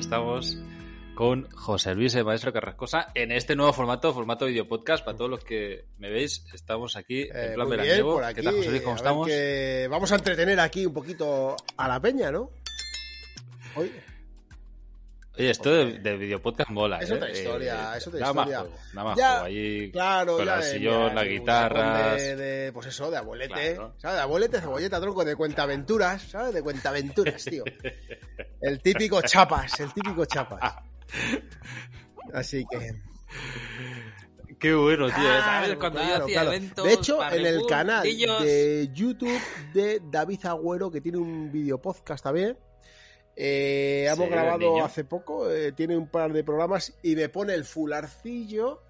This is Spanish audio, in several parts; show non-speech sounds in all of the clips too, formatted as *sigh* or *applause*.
estamos con José Luis el Maestro Carrascosa en este nuevo formato, formato video podcast. Para todos los que me veis, estamos aquí en Eh, plan bien, veraniego. por aquí. ¿Qué tal, José Luis? ¿Cómo estamos? que Vamos a entretener aquí un poquito a la peña, ¿no? Hoy. Oye, esto de, de video podcast mola. Es ¿eh? otra historia, Eh, es otra da más historia. juego, da más Ya, juego. Ahí Claro, con ya. el de- sillón, las de- guitarras. De, de- pues eso, de abuelete. Claro. ¿Sabes? De abuelete, cebolleta, tronco, de cuentaventuras. ¿Sabes? De cuentaventuras, tío. El típico chapas, el típico chapas. Así que. Qué bueno, tío. Claro, ¿Sabes? Cuando yo hacía claro. eventos. De hecho, para en el canal de YouTube de David Agüero, que tiene un video podcast también, eh, hemos Sí, grabado hace poco, eh, tiene un par de programas y me pone el fularcillo,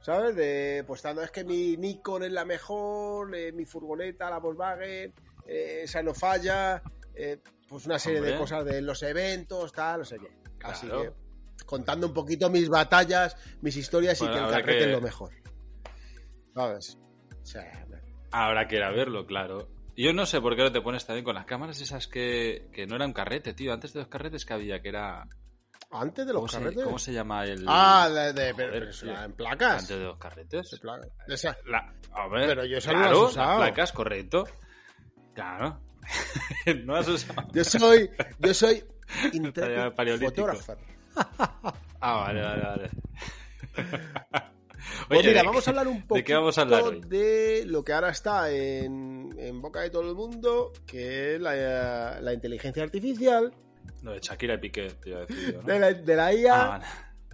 ¿sabes? De, pues tanto es que mi Nikon es la mejor, eh, mi furgoneta, la Volkswagen, esa no falla, pues una serie de cosas de los eventos, tal, no sé qué. Así que contando un poquito mis batallas, mis historias Bueno, y que el carrete que- es lo mejor. ¿Sabes? O sea, Habrá que ir a verlo, claro. Yo no sé por qué no te pones también con las cámaras esas que, que no eran carrete, tío. Antes de los carretes que había, que era. antes de ¿Cómo los se, carretes. ¿Cómo se llama el.? Ah, de, de- Joder, pero en placas. Antes de los carretes. De placas. Esa- La- a ver, Pero yo claro, las placas, correcto. Claro. *laughs* no has usado. Yo soy, yo soy *laughs* photographer. *laughs* Ah, vale, vale, vale. Pues Oye, mira, ¿de vamos a hablar un poquito ¿De qué vamos a hablar hoy? de lo que ahora está en, en boca de todo el mundo, que es la, la inteligencia artificial, Lo de Shakira y Piqué, te iba a decir yo, ¿no? de la, de la IA. Ah.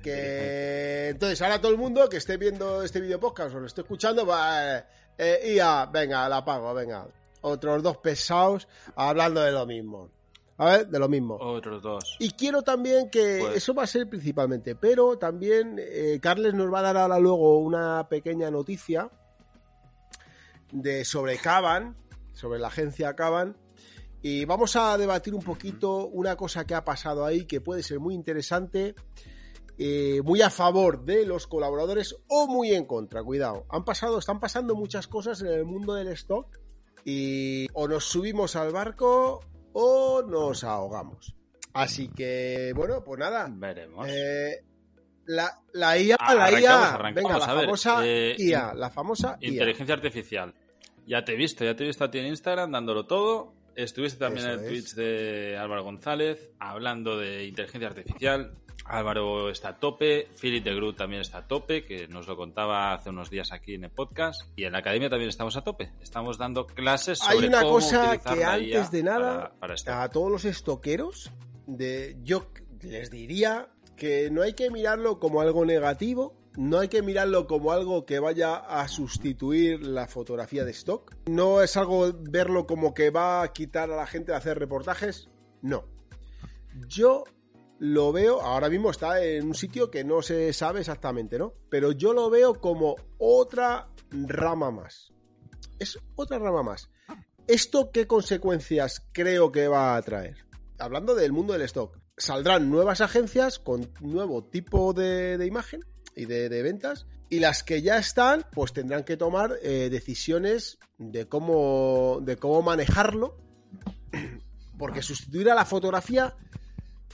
Que entonces ahora todo el mundo que esté viendo este video podcast o lo esté escuchando, va, eh, eh, IA, venga, la apago, venga. Otros dos pesados hablando de lo mismo. A ver, de lo mismo. Otros dos. Y quiero también que Pues- eso va a ser principalmente, pero también eh, Carles nos va a dar ahora luego una pequeña noticia de sobre Caban, sobre la agencia Caban, y vamos a debatir un poquito una cosa que ha pasado ahí que puede ser muy interesante, eh, muy a favor de los colaboradores o muy en contra. Cuidado, han pasado, están pasando muchas cosas en el mundo del stock y o nos subimos al barco o nos ahogamos. Así que, bueno, pues nada. Veremos. Eh, la, la IA, Ah, la IA, venga, la ver, famosa eh, IA, la famosa IA. Inteligencia artificial. Ya te he visto, ya te he visto a ti en Instagram dándolo todo. Estuviste también Eso en el es. Twitch de Álvaro González hablando de inteligencia artificial. Álvaro está a tope, Philip de Groot también está a tope, que nos lo contaba hace unos días aquí en el podcast. Y en la academia también estamos a tope. Estamos dando clases sobre Hay una cómo cosa que antes de nada, para, a todos los estoqueros, de, yo les diría que no hay que mirarlo como algo negativo, no hay que mirarlo como algo que vaya a sustituir la fotografía de stock, no es algo verlo como que va a quitar a la gente de hacer reportajes, no. Yo lo veo, ahora mismo está en un sitio que no se sabe exactamente, ¿no? Pero yo lo veo como otra rama más. Es otra rama más. ¿Esto qué consecuencias creo que va a traer? Hablando del mundo del stock, saldrán nuevas agencias con nuevo tipo de, de imagen y de, de ventas y las que ya están pues tendrán que tomar eh, decisiones de cómo, de cómo manejarlo *clears throat* porque sustituir a la fotografía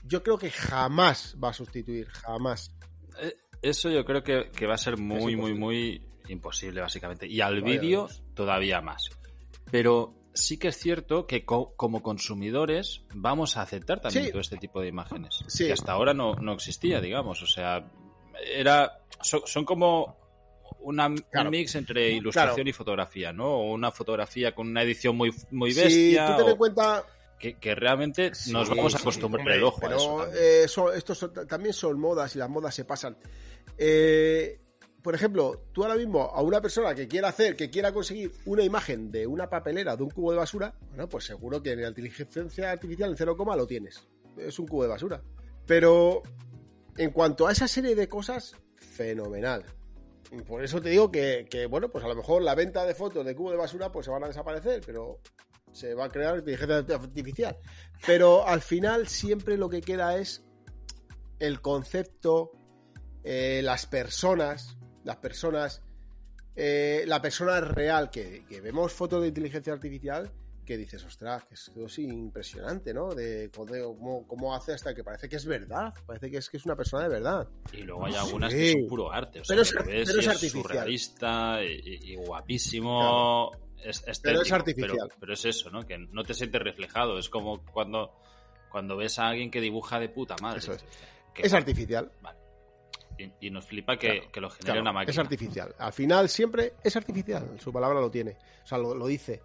yo creo que jamás va a sustituir, jamás. Eh, Eso yo creo que, que va a ser muy, muy, muy imposible, básicamente. Y al vídeo todavía más. Pero sí que es cierto que co- como consumidores vamos a aceptar también Sí. todo este tipo de imágenes. Sí. Que hasta ahora no, no existía, digamos. O sea, era son, son como una, Claro. un mix entre ilustración Claro. y fotografía, ¿no? O una fotografía con una edición muy, muy Si bestia. tú ten en o- cuenta que, que realmente nos Sí, vamos a sí, acostumbrar el ojo a pero, eso. también. eh, son- estos son- también son modas y las modas se pasan. Eh, por ejemplo, tú ahora mismo a una persona que quiera hacer, que quiera conseguir una imagen de una papelera, de un cubo de basura, bueno, pues seguro que en la inteligencia artificial en 0, lo tienes. Es un cubo de basura. Pero en cuanto a esa serie de cosas, fenomenal. Por eso te digo que, bueno, pues a lo mejor la venta de fotos de cubo de basura pues se van a desaparecer, pero se va a crear inteligencia artificial. Pero al final siempre lo que queda es el concepto, eh, las personas, las personas, eh, la persona real que vemos fotos de inteligencia artificial que dices, ostras, que es, es impresionante, ¿no? De, cómo, cómo, hace hasta que parece que es verdad, parece que es que es una persona de verdad. Y luego hay algunas que son puro arte, o sea, pero es, ves pero es, artificial. surrealista y, guapísimo. Es, pero es artificial. Pero, es eso, ¿no? Que no te sientes reflejado. Es como cuando, cuando ves a alguien que dibuja de puta madre. Eso es. Es artificial. Vale. Y, nos flipa que, lo genere una máquina. Es artificial. Al final siempre es artificial. Su palabra lo tiene. O sea, lo, dice.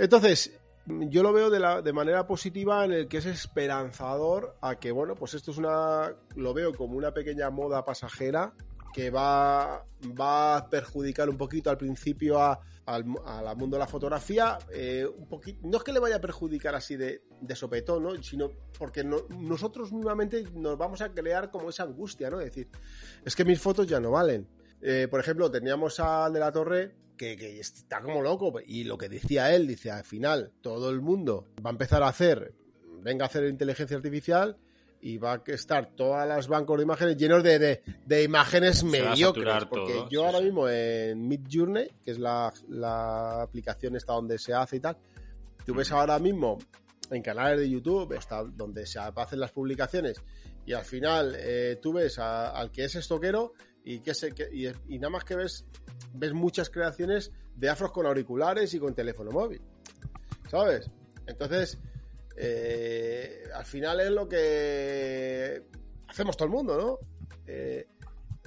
Entonces, yo lo veo de, manera positiva en el que es esperanzador a que, bueno, pues esto es una. Lo veo como una pequeña moda pasajera que va, va a perjudicar un poquito al principio a, al, mundo de la fotografía. Eh, un poquito, no es que le vaya a perjudicar así de, de sopetón, ¿no? sino porque nosotros nuevamente nos vamos a crear como esa angustia, ¿no? Es decir, es que mis fotos ya no valen. Eh, por ejemplo, teníamos al de la torre que, que, está como loco y lo que decía él, dice, al final todo el mundo va a empezar a hacer, venga a hacer inteligencia artificial y va a estar todas las bancos de imágenes llenos de, de, imágenes mediocres. Porque yo ahora mismo en Midjourney, que es la, la, aplicación esta donde se hace y tal, tú ves ahora mismo en canales de YouTube, está donde se hacen las publicaciones, y al final eh, tú ves al que es estoquero y, que se, y, y, nada más que ves, ves muchas creaciones de afros con auriculares y con teléfono móvil. ¿Sabes? Entonces, eh, al final es lo que hacemos todo el mundo, ¿no? Eh,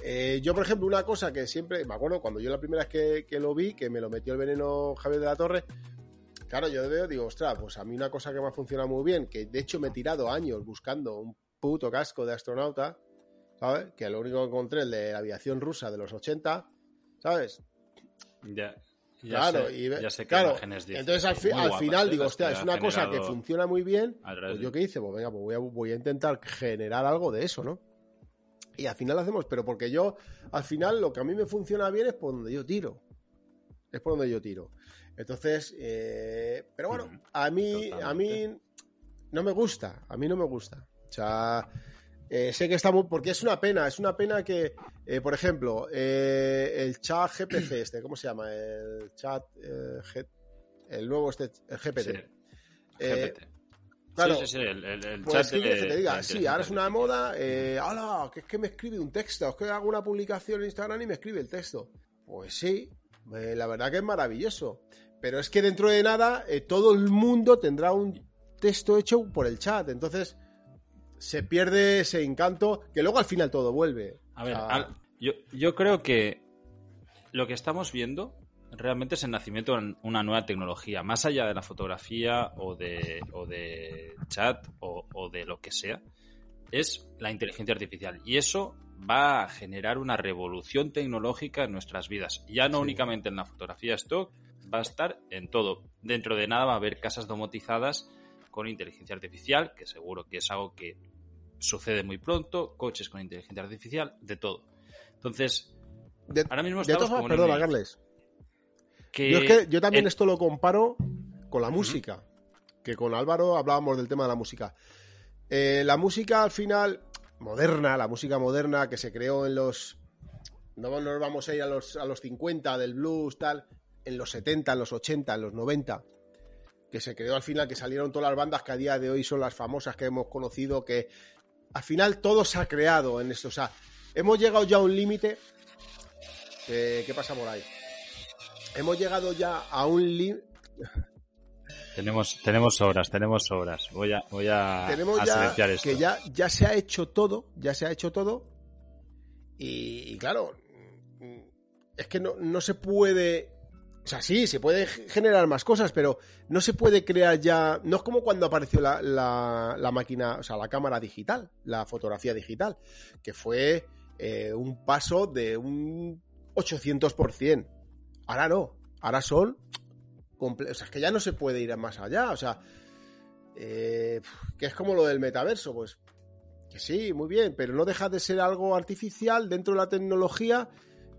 eh, yo, por ejemplo, una cosa que siempre, me acuerdo cuando yo la primera vez que, lo vi, que me lo metió el veneno Javier de la Torre, claro, yo veo, digo, ostras, pues a mí una cosa que me ha funcionado muy bien, que de hecho me he tirado años buscando un puto casco de astronauta, ¿sabes? Que lo único que encontré, el de la aviación rusa de los 80, ¿sabes? Ya claro, y, ya sé claro, entonces al, final digo, hostia, es una cosa que funciona muy bien. Pues yo qué hice, pues venga, pues voy a, intentar generar algo de eso, ¿no? Y al final lo hacemos, pero porque yo, al final, lo que a mí me funciona bien es por donde yo tiro. Es por donde yo tiro. Entonces, eh, pero bueno, a mí, a mí no me gusta, a mí no me gusta. O sea, eh, sé que está muy. Porque es una pena, es una pena que, eh, por ejemplo, eh, el chat GPC, *clears throat* este, ¿cómo se llama? El chat. el nuevo este, el GPT. GPT. Claro, sí, sí, sí, el, el, pues chat que te diga, sí, ahora es una moda, eh, ¡hala! Que es que me escribe un texto, es que hago una publicación en Instagram y me escribe el texto. Pues sí, la verdad que es maravilloso. Pero es que dentro de nada, todo el mundo tendrá un texto hecho por el chat. Entonces, se pierde ese encanto que luego al final todo vuelve. A ver, yo, yo creo que lo que estamos viendo realmente es el nacimiento de una nueva tecnología, más allá de la fotografía o de, o de chat o, de lo que sea, es la inteligencia artificial. Y eso va a generar una revolución tecnológica en nuestras vidas. Ya no únicamente en la fotografía stock, va a estar en todo. Dentro de nada va a haber casas domotizadas con inteligencia artificial, que seguro que es algo que sucede muy pronto, coches con inteligencia artificial, de todo. Entonces, ahora mismo estamos de perdón, Carles. yo, es que yo también esto lo comparo con la música, que con Álvaro hablábamos del tema de la música. Eh, la música al final moderna, la música moderna que se creó en los no nos vamos a ir a los, a los 50 del blues, tal, en los 70, en los 80, en los 90, que se creó al final, que salieron todas las bandas que a día de hoy son las famosas que hemos conocido, que al final todo se ha creado en esto. O sea, hemos llegado ya a un límite. ¿Qué pasa por ahí? Hemos llegado ya a un límite. Tenemos, tenemos horas, tenemos horas. Voy a, voy a, tenemos ya Que ya, ya se ha hecho todo, ya se ha hecho todo. Y, claro, es que no, no se puede o sea, sí, se puede generar más cosas, pero no se puede crear ya. No es como cuando apareció la, la, máquina, o sea, la cámara digital, la fotografía digital, que fue eh, un paso de un 800%. Ahora no, ahora son. O sea, es que ya no se puede ir más allá, o sea. Eh, que es como lo del metaverso, pues. Que sí, muy bien, pero no deja de ser algo artificial dentro de la tecnología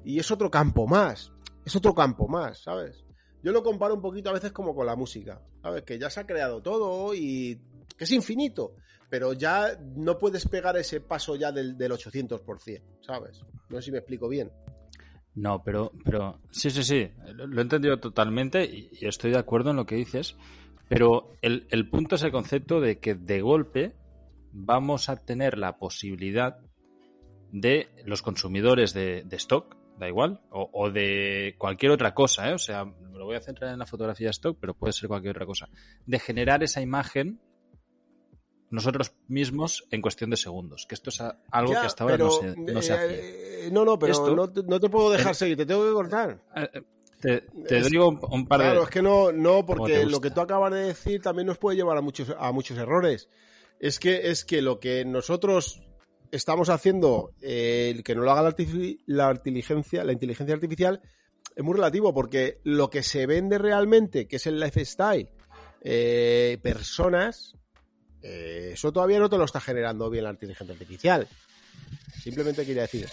y es otro campo más es otro campo más, ¿sabes? Yo lo comparo un poquito a veces como con la música, ¿sabes? Que ya se ha creado todo y que es infinito, pero ya no puedes pegar ese paso ya del, del 800%, ¿sabes? No sé si me explico bien. No, pero, pero sí, sí, sí, lo he entendido totalmente y, estoy de acuerdo en lo que dices, Pero el, el punto es el concepto de que de golpe vamos a tener la posibilidad de los consumidores de, de stock, da igual, o, o, de cualquier otra cosa, ¿eh? o sea, me lo voy a centrar en la fotografía de stock, pero puede ser cualquier otra cosa, de generar esa imagen nosotros mismos en cuestión de segundos, que esto es algo Ya, que hasta ahora pero, no se, no se hace. eh, no, no, pero Esto- no, te, no te puedo dejar Eh, seguir, te tengo que cortar. Eh, eh, Te, te es- digo un, un par de... Claro, es que no, no, porque lo que tú acabas de decir también nos puede llevar a muchos, a muchos errores. Es que, es que lo que nosotros estamos haciendo, eh, el que no lo haga la, inteligencia, la inteligencia artificial, es muy relativo, porque lo que se vende realmente, que es el lifestyle, eh, personas, eh, eso todavía no te lo está generando bien la inteligencia artificial. Simplemente quería decir.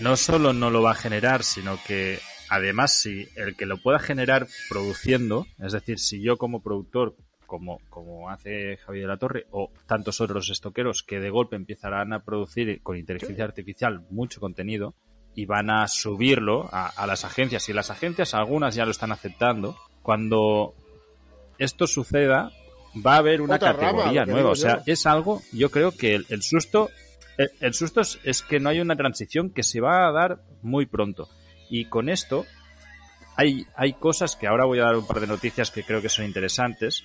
no solo no lo va a generar, sino que además si el que lo pueda generar produciendo, es decir, si yo como productor, como, como hace Javier de la Torre, o tantos otros estoqueros que de golpe empezarán a producir con inteligencia artificial mucho contenido y van a subirlo a, a las agencias, y las agencias algunas ya lo están aceptando, cuando esto suceda va a haber una Otra categoría nueva. O sea, es algo, yo creo que el, el susto el, el susto es, es que no hay una transición que se va a dar muy pronto. Y con esto hay, hay cosas que ahora voy a dar un par de noticias que creo que son interesantes.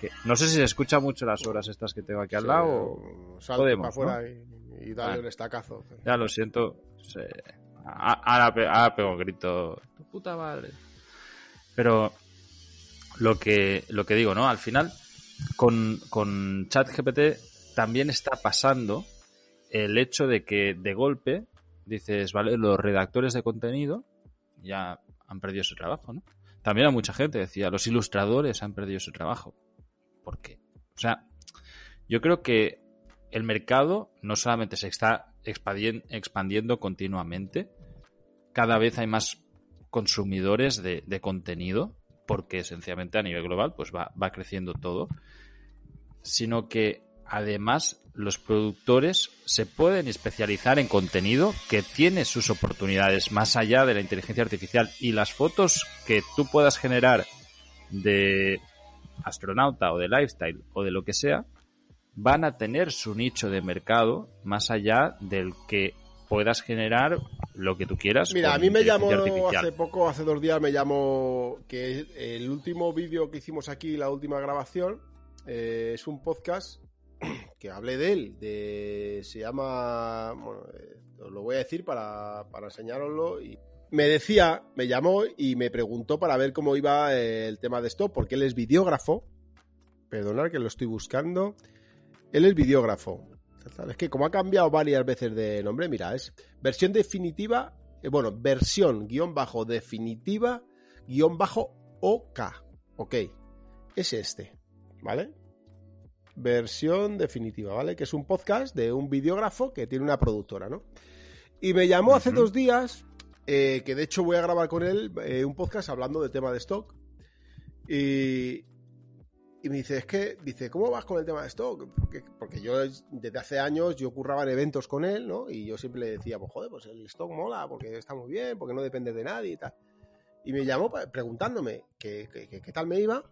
Que no sé si se escucha mucho las horas estas que tengo aquí al lado. o- podemos, para afuera y, y dale Vale. un estacazo. Ya lo siento. se- Ahora, pe- ahora pego un grito. Tu puta madre. Pero lo que, lo que digo, ¿no? Al final, con, con ChatGPT también está pasando el hecho de que de golpe dices, vale, los redactores de contenido ya han perdido su trabajo, ¿no? También a mucha gente decía, los ilustradores han perdido su trabajo. ¿Por qué? O sea, yo creo que el mercado no solamente se está expandien- expandiendo continuamente, cada vez hay más consumidores de, contenido, porque sencillamente a nivel global pues va creciendo todo, sino que además los productores se pueden especializar en contenido que tiene sus oportunidades más allá de la inteligencia artificial y las fotos que tú puedas generar de astronauta o de lifestyle o de lo que sea van a tener su nicho de mercado más allá del que puedas generar lo que tú quieras. Mira, a mí me llamó artificial. hace poco, hace dos días, me llamó que el último vídeo que hicimos aquí, la última grabación, eh, es un podcast *clears throat* que hablé de él, de, se llama, bueno, eh, os lo voy a decir para, para enseñároslo. Y me decía, me llamó y me preguntó para ver cómo iba eh, el tema de esto, porque él es videógrafo. Perdonad que lo estoy buscando. Él es videógrafo. Es que como ha cambiado varias veces de nombre, mira, es versión definitiva, eh, bueno, versión guion bajo definitiva guion bajo OK. Ok. Es este, ¿vale? Versión definitiva, ¿vale? Que es un podcast de un videógrafo que tiene una productora, ¿no? Y me llamó hace dos días, eh, que de hecho voy a grabar con él eh, un podcast hablando del tema de stock. Y, y me dice, es que, dice, ¿cómo vas con el tema de stock? Porque, porque yo desde hace años yo curraba en eventos con él, ¿no? Y yo siempre le decía, pues joder, pues el stock mola, porque está muy bien, porque no depende de nadie y tal. Y me llamó preguntándome qué- qué- qué tal me iba.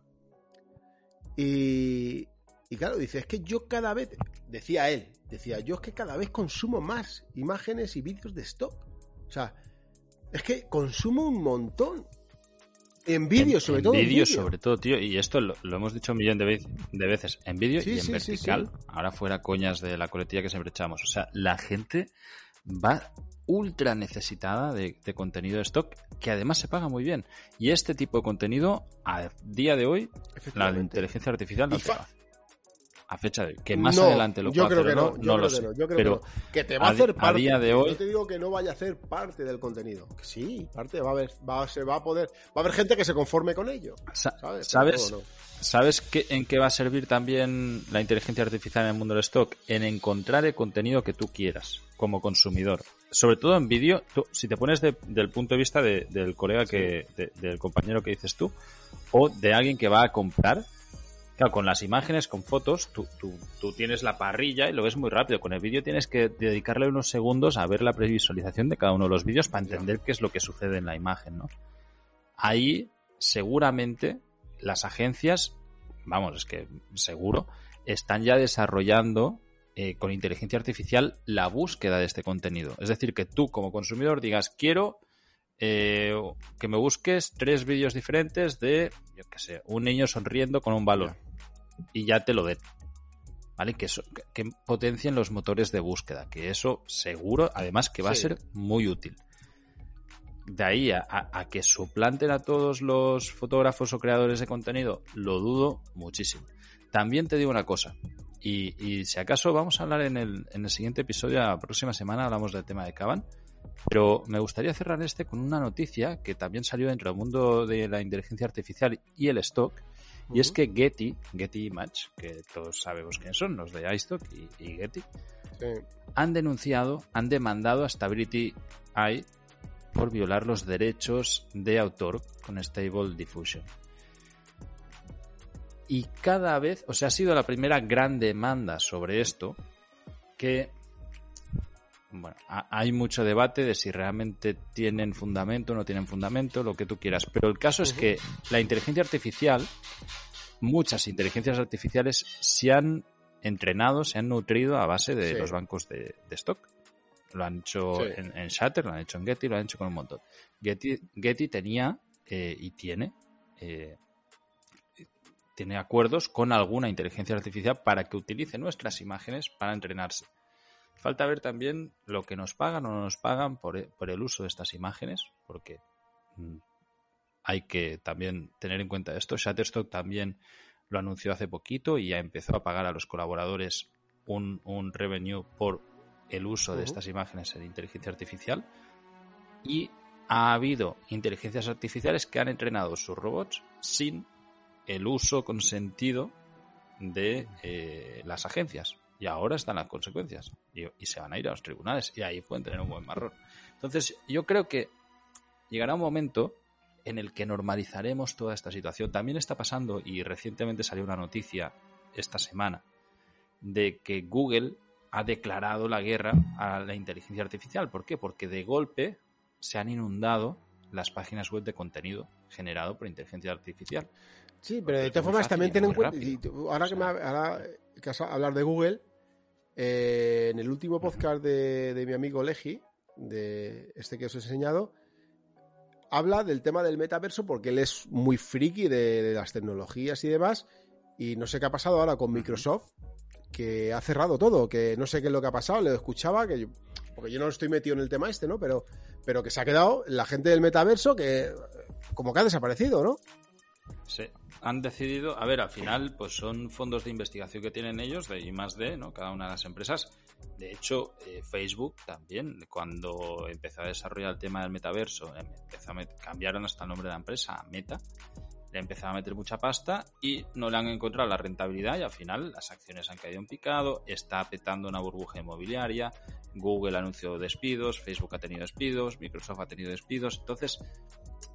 Y, y claro, dice, es que yo cada vez, decía él, decía, yo es que cada vez consumo más imágenes y vídeos de stock. O sea, es que consumo un montón. En vídeo, sobre todo. en vídeo, sobre todo, tío. Y esto lo, lo hemos dicho un millón de, vez- de veces. En vídeo Sí, y en sí, vertical. sí. Ahora fuera coñas de la coletilla que siempre echamos. O sea, la gente va ultra necesitada de, de contenido de stock que además se paga muy bien. Y este tipo de contenido, a día de hoy, la inteligencia artificial no Y fa- va. A fecha de que más No, adelante lo yo pueda creo hacer que no, no, yo no creo lo que sé. no, yo creo pero que no. Que te va a, a hacer a parte. día de Yo hoy- te digo que no vaya a ser parte del contenido. Que sí, parte va a haber, va a, se va a poder, va a haber gente que se conforme con ello. sa- ¿Sabes? ¿Sabes? Todo ¿Sabes qué, en qué va a servir también la inteligencia artificial en el mundo del stock? En encontrar el contenido que tú quieras como consumidor. Sobre todo en vídeo, si te pones de- del punto de vista de- del colega que, de- del compañero que dices tú, o de alguien que va a comprar, claro, con las imágenes, con fotos, tú, tienes la parrilla y lo ves muy rápido. Con el vídeo tienes que dedicarle unos segundos a ver la previsualización de cada uno de los vídeos para entender qué es lo que sucede en la imagen, ¿no? Ahí seguramente las agencias, vamos, es que seguro, están ya desarrollando eh, con inteligencia artificial la búsqueda de este contenido. Es decir, que tú como consumidor digas, quiero eh, que me busques tres vídeos diferentes de, yo qué sé, un niño sonriendo con un balón. Y ya te lo den. ¿Vale? Que, eso, que, potencien los motores de búsqueda. Que eso seguro, además, que va a ser muy útil. De ahí a, a, que suplanten a todos los fotógrafos o creadores de contenido, lo dudo muchísimo. También te digo una cosa. Y, si acaso vamos a hablar en el, en el siguiente episodio, la próxima semana hablamos del tema de Caban. Pero me gustaría cerrar este con una noticia que también salió dentro del mundo de la inteligencia artificial y el stock. Y es que Getty, Getty Image, que todos sabemos quiénes son, los de iStock y, Getty, han denunciado, han demandado a Stability AI por violar los derechos de autor con Stable Diffusion. Y cada vez, o sea, ha sido la primera gran demanda sobre esto que, bueno, hay mucho debate de si realmente tienen fundamento o no tienen fundamento, lo que tú quieras. Pero el caso es que la inteligencia artificial, muchas inteligencias artificiales se han entrenado, se han nutrido a base de los bancos de, stock. Lo han hecho en, en, Shatter, lo han hecho en Getty, lo han hecho con un montón. Getty, Getty tenía eh, y tiene eh, tiene acuerdos con alguna inteligencia artificial para que utilice nuestras imágenes para entrenarse. Falta ver también lo que nos pagan o no nos pagan por, e, el uso de estas imágenes, porque mm, hay que también tener en cuenta esto. Shutterstock también lo anunció hace poquito y ya empezó a pagar a los colaboradores un, revenue por el uso de estas imágenes en inteligencia artificial. Y ha habido inteligencias artificiales que han entrenado sus robots sin el uso consentido de eh, las agencias. Y ahora están las consecuencias. Y, se van a ir a los tribunales. Y ahí pueden tener un buen marrón. Entonces, yo creo que llegará un momento en el que normalizaremos toda esta situación. También está pasando, y recientemente salió una noticia esta semana, de que Google ha declarado la guerra a la inteligencia artificial. ¿Por qué? Porque de golpe se han inundado las páginas web de contenido generado por inteligencia artificial. Sí, pero de todas formas también ten en cuenta, ahora que me ahora que hablar de Google, eh, en el último podcast de, mi amigo Legi, de este que os he enseñado, habla del tema del metaverso porque él es muy friki de, las tecnologías y demás, y no sé qué ha pasado ahora con Microsoft, que ha cerrado todo, que no sé qué es lo que ha pasado, le escuchaba, que porque yo no estoy metido en el tema este, ¿no? Pero, pero que se ha quedado la gente del metaverso que como que ha desaparecido, ¿no? Sí, han decidido, a ver, al final, pues son fondos de investigación que tienen ellos, de I más D, ¿no? Cada una de las empresas. De hecho, eh, Facebook también, cuando empezó a desarrollar el tema del metaverso, em, empezó a cambiaron hasta el nombre de la empresa a Meta, le empezaron a meter mucha pasta y no le han encontrado la rentabilidad y al final las acciones han caído en picado, está petando una burbuja inmobiliaria, Google anunció despidos, Facebook ha tenido despidos, Microsoft ha tenido despidos, entonces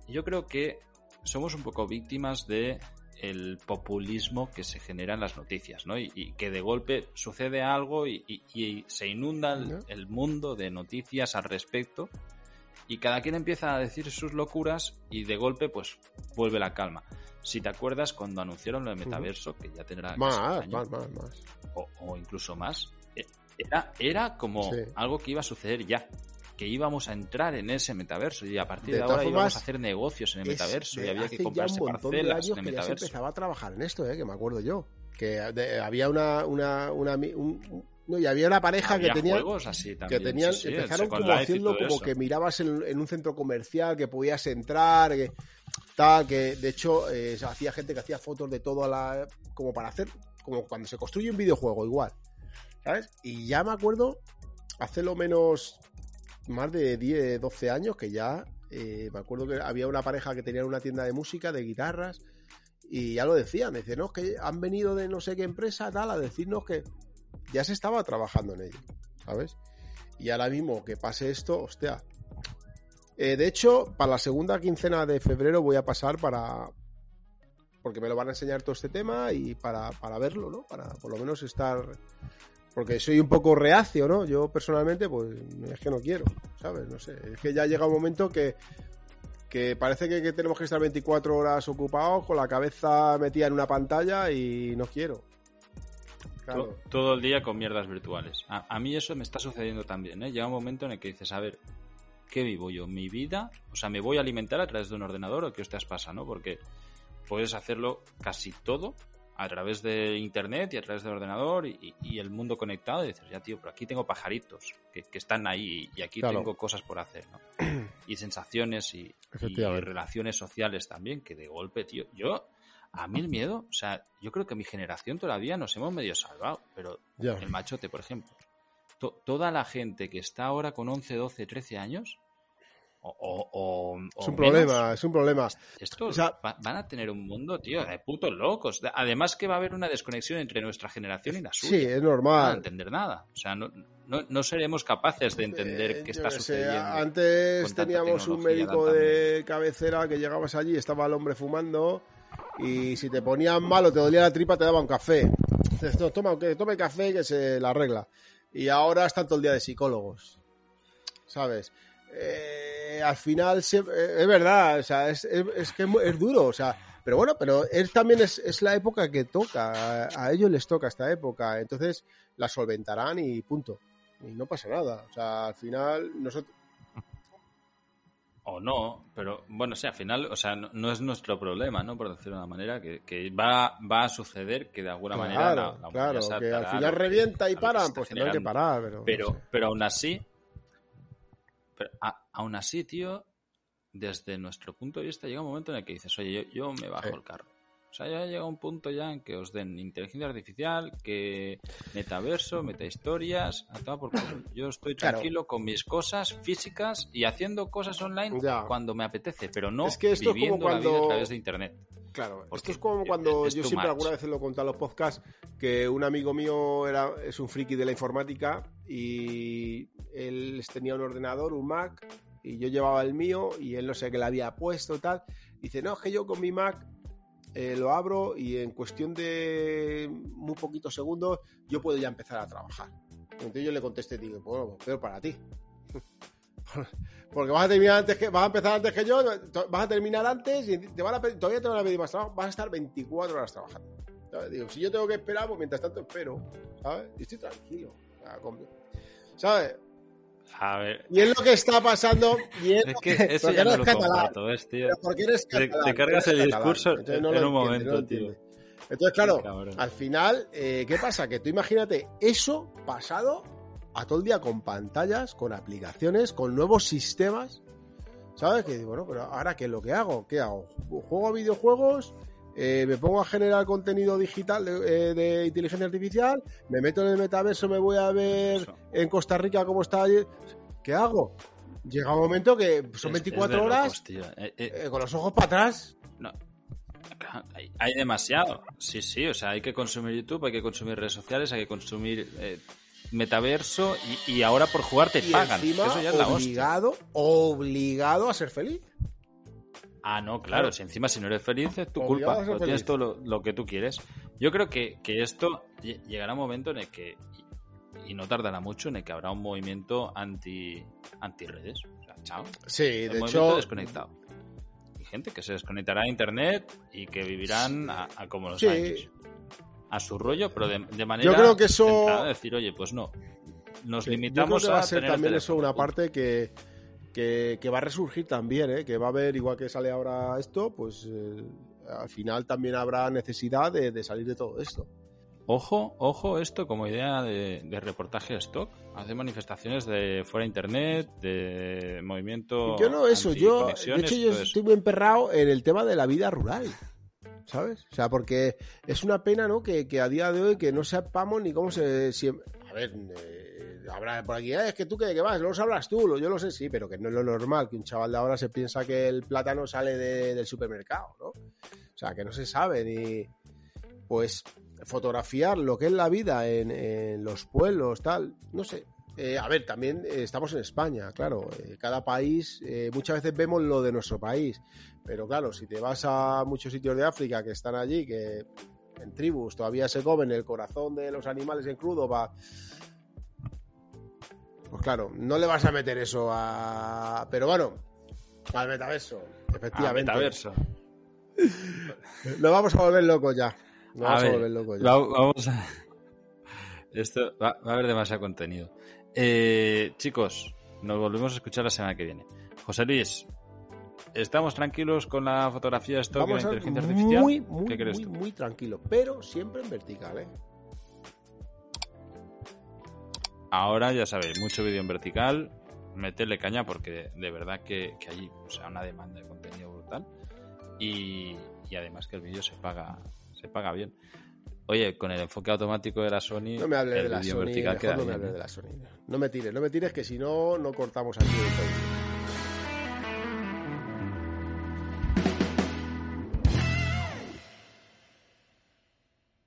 yo creo que somos un poco víctimas de el populismo que se genera en las noticias, ¿no? Y, que de golpe sucede algo y, se inunda el, mundo de noticias al respecto y cada quien empieza a decir sus locuras y de golpe pues vuelve la calma. Si te acuerdas cuando anunciaron lo de metaverso, que ya tendrá más, más, más, más, o, incluso más, eh, era, era como algo que iba a suceder ya que íbamos a entrar en ese metaverso y a partir de, ahora íbamos a hacer negocios en el metaverso y había que comprarse parcelas en el metaverso. Que empezaba a trabajar en esto, ¿eh? que me acuerdo yo. Que había una, una, una no, y había una pareja que tenía que tenían empezaron como haciendo como que mirabas en, un centro comercial que podías entrar que tal que de hecho eh, hacía gente que hacía fotos de todo a la como para hacer como cuando se construye un videojuego igual ¿sabes? y ya me acuerdo hace lo menos más de 10, 12 años que ya eh, me acuerdo que había una pareja que tenía una tienda de música, de guitarras, y ya lo decían, decían, no, que han venido de no sé qué empresa tal a decirnos que ya se estaba trabajando en ello, ¿sabes? Y ahora mismo que pase esto, hostia. Eh, de hecho, para la segunda quincena de febrero voy a pasar para... Porque me lo van a enseñar todo este tema y para, para verlo, ¿no? Para por lo menos estar porque soy un poco reacio, ¿no? Yo personalmente, pues es que no quiero, ¿sabes? No sé, es que ya llega un momento que que parece que, tenemos que estar 24 horas ocupados con la cabeza metida en una pantalla y no quiero. Claro. To- Todo el día con mierdas virtuales. A, a mí eso me está sucediendo también, ¿eh? Llega un momento en el que dices, a ver, ¿qué vivo yo? ¿Mi vida? O sea, ¿me voy a alimentar a través de un ordenador o qué hostias pasa, no? Porque puedes hacerlo casi todo a través de internet y a través del ordenador y, y el mundo conectado y dices, ya tío, pero aquí tengo pajaritos que, que están ahí y aquí Claro. tengo cosas por hacer, ¿no? *clears throat* Y sensaciones y, relaciones sociales también, que de golpe, tío, yo... A mí el miedo, o sea, yo creo que mi generación todavía nos hemos medio salvado, pero Ya. el machote, por ejemplo. To- toda la gente que está ahora con 11, 12, 13 años, o, o- o- Es un menos, problema, es un problema. estos O sea- va- van a tener un mundo, tío, de putos locos. De- Además que va a haber una desconexión entre nuestra generación y la suya. Sí, es no van a normal. entender nada. O sea, no, no, no seremos capaces de entender Eh, qué está sé, sucediendo. antes teníamos un médico de cabecera que llegabas allí, estaba el hombre fumando y si te ponían mal o te dolía la tripa te daba un café. No, toma, que tome café que se la arregla. Y ahora están todo el día de psicólogos. ¿Sabes? Eh, al final siempre- eh, es verdad, o sea, es, es- es que es, duro, o sea, pero bueno, pero es también es, es la época que toca, a, a ellos les toca esta época, entonces la solventarán y punto. Y no pasa nada, o sea, al final nosotros O no, pero bueno, sí, al final, o sea, no, no es nuestro problema, ¿no? Por decirlo de una manera, que, que va, va a suceder que de alguna manera la, la claro, se que al final que- revienta y se paran, pues tendrán que parar, pero... Pero, no sé. pero aún así, pero a- aún así, tío, desde nuestro punto de vista llega un momento en el que dices, oye, yo, yo me bajo el carro. O sea, ya llega un punto ya en que os den inteligencia artificial, que metaverso, metahistorias, a tomar por culo. *clears throat* Yo estoy Claro. tranquilo con mis cosas físicas y haciendo cosas online Ya. cuando me apetece, pero no Es que esto es como viviendo la vida cuando- a través de internet. Claro, Porque esto es como cuando es yo siempre much. alguna vez lo he contado en los podcasts que un amigo mío era es un friki de la informática y él tenía un ordenador, un Mac y yo llevaba el mío y él no sé qué le había puesto tal. Dice, no, es que yo con mi Mac eh, lo abro y en cuestión de muy poquitos segundos yo puedo ya empezar a trabajar. Entonces yo le contesté, digo, bueno, peor para ti. *laughs* Porque vas a terminar antes que vas a empezar antes que yo, vas a terminar antes y te van a pedir- todavía te van a pedir más trabajo, vas a estar 24 horas trabajando. ¿sabes? Digo, si yo tengo que esperar, pues mientras tanto espero, ¿sabes? Y estoy tranquilo. ¿Sabes? A ver, Y es lo que está pasando. Y es, que que- eso porque ya no eres lo catalán, comparto, ¿ves, tío? pero porque eres Te- cargas eres el catalán, discurso no en un momento, no tío. Entonces, claro, al final, eh, ¿qué pasa? Que tú imagínate eso pasado a todo el día con pantallas, con aplicaciones, con nuevos sistemas. ¿Sabes? Que bueno, pero ahora ¿qué es lo que hago? ¿Qué hago? ¿Juego a videojuegos? Eh, ¿Me pongo a generar contenido digital de, eh, de inteligencia artificial? ¿Me meto en el metaverso? ¿Me voy a ver Eso. en Costa Rica cómo está? ¿Qué hago? Llega un momento que son Es- es de 24 horas locos. Eh, eh, con los ojos para atrás. no. Hay, hay demasiado. Sí, sí, o sea, hay que consumir YouTube, hay que consumir redes sociales, hay que consumir metaverso y, y ahora por jugar te y pagan. encima Eso ya es la obligado, obligado a ser feliz. Ah, no, claro, Claro. si encima si no eres feliz es tu Obligado culpa, a ser pero tienes todo lo, lo que tú quieres. Yo creo que, que esto lle- llegará un momento en el que, y, y no tardará mucho, en el que habrá un movimiento anti, anti redes. O sea, chao. Sí, El de movimiento hecho, desconectado. Hay gente que se desconectará de internet y que vivirán a, a como los Sí. años. A su rollo, pero de, de manera Yo creo que eso- decir, oye, pues no. Nos que yo creo limitamos que va a a ser tener también eso una parte que, que, que va a resurgir también, ¿eh? que va a haber, igual que sale ahora esto, pues eh, al final también habrá necesidad de, de salir de todo esto. Ojo, ojo, esto como idea de, de reportaje de stock. Hacer manifestaciones de fuera de internet, de movimiento. Yo no eso, yo, de hecho yo estoy muy emperrado en el tema de la vida rural. ¿Sabes? O sea, porque es una pena, ¿no? Que, que a día de hoy que no sepamos ni cómo se... si- a ver, eh, habrá por aquí, "Eh, es que tú que, que vas, lo sabrás tú, yo lo sé, sí, pero que no es lo normal, que un chaval de ahora se piensa que el plátano sale de- del supermercado, ¿no? O sea, que no se sabe ni... Pues fotografiar lo que es la vida en, los pueblos, tal, no sé. Eh, a ver, también eh, estamos en España, claro. cada país, muchas veces vemos lo de nuestro país. Pero claro, si te vas a muchos sitios de África que están allí, que en tribus todavía se comen el corazón de los animales en crudo, va. Pues claro, no le vas a meter eso a. Pero bueno, al metaverso. efectivamente. Ah, metaverso. *laughs* Nos vamos a volver locos ya. A vamos a, ver, volver locos ya. va- vamos a... Esto va, va a haber demasiado contenido. Eh, chicos, nos volvemos a escuchar la semana que viene. José Luis, ¿estamos tranquilos con la fotografía de stock y la inteligencia artificial? muy, muy, ¿Qué crees muy, tú? muy tranquilo, pero siempre en vertical, ¿eh? Ahora ya sabéis, mucho vídeo en vertical, meterle caña porque de verdad que, que hay o sea, una demanda de contenido brutal y, y además que el vídeo se paga, se paga bien. Oye, con el enfoque automático de la Sony, No me hables el de la vídeo en Sony, vertical mejor queda no me bien, hables ¿eh? de la Sony. No me tires, no me tires que si no, no cortamos aquí el.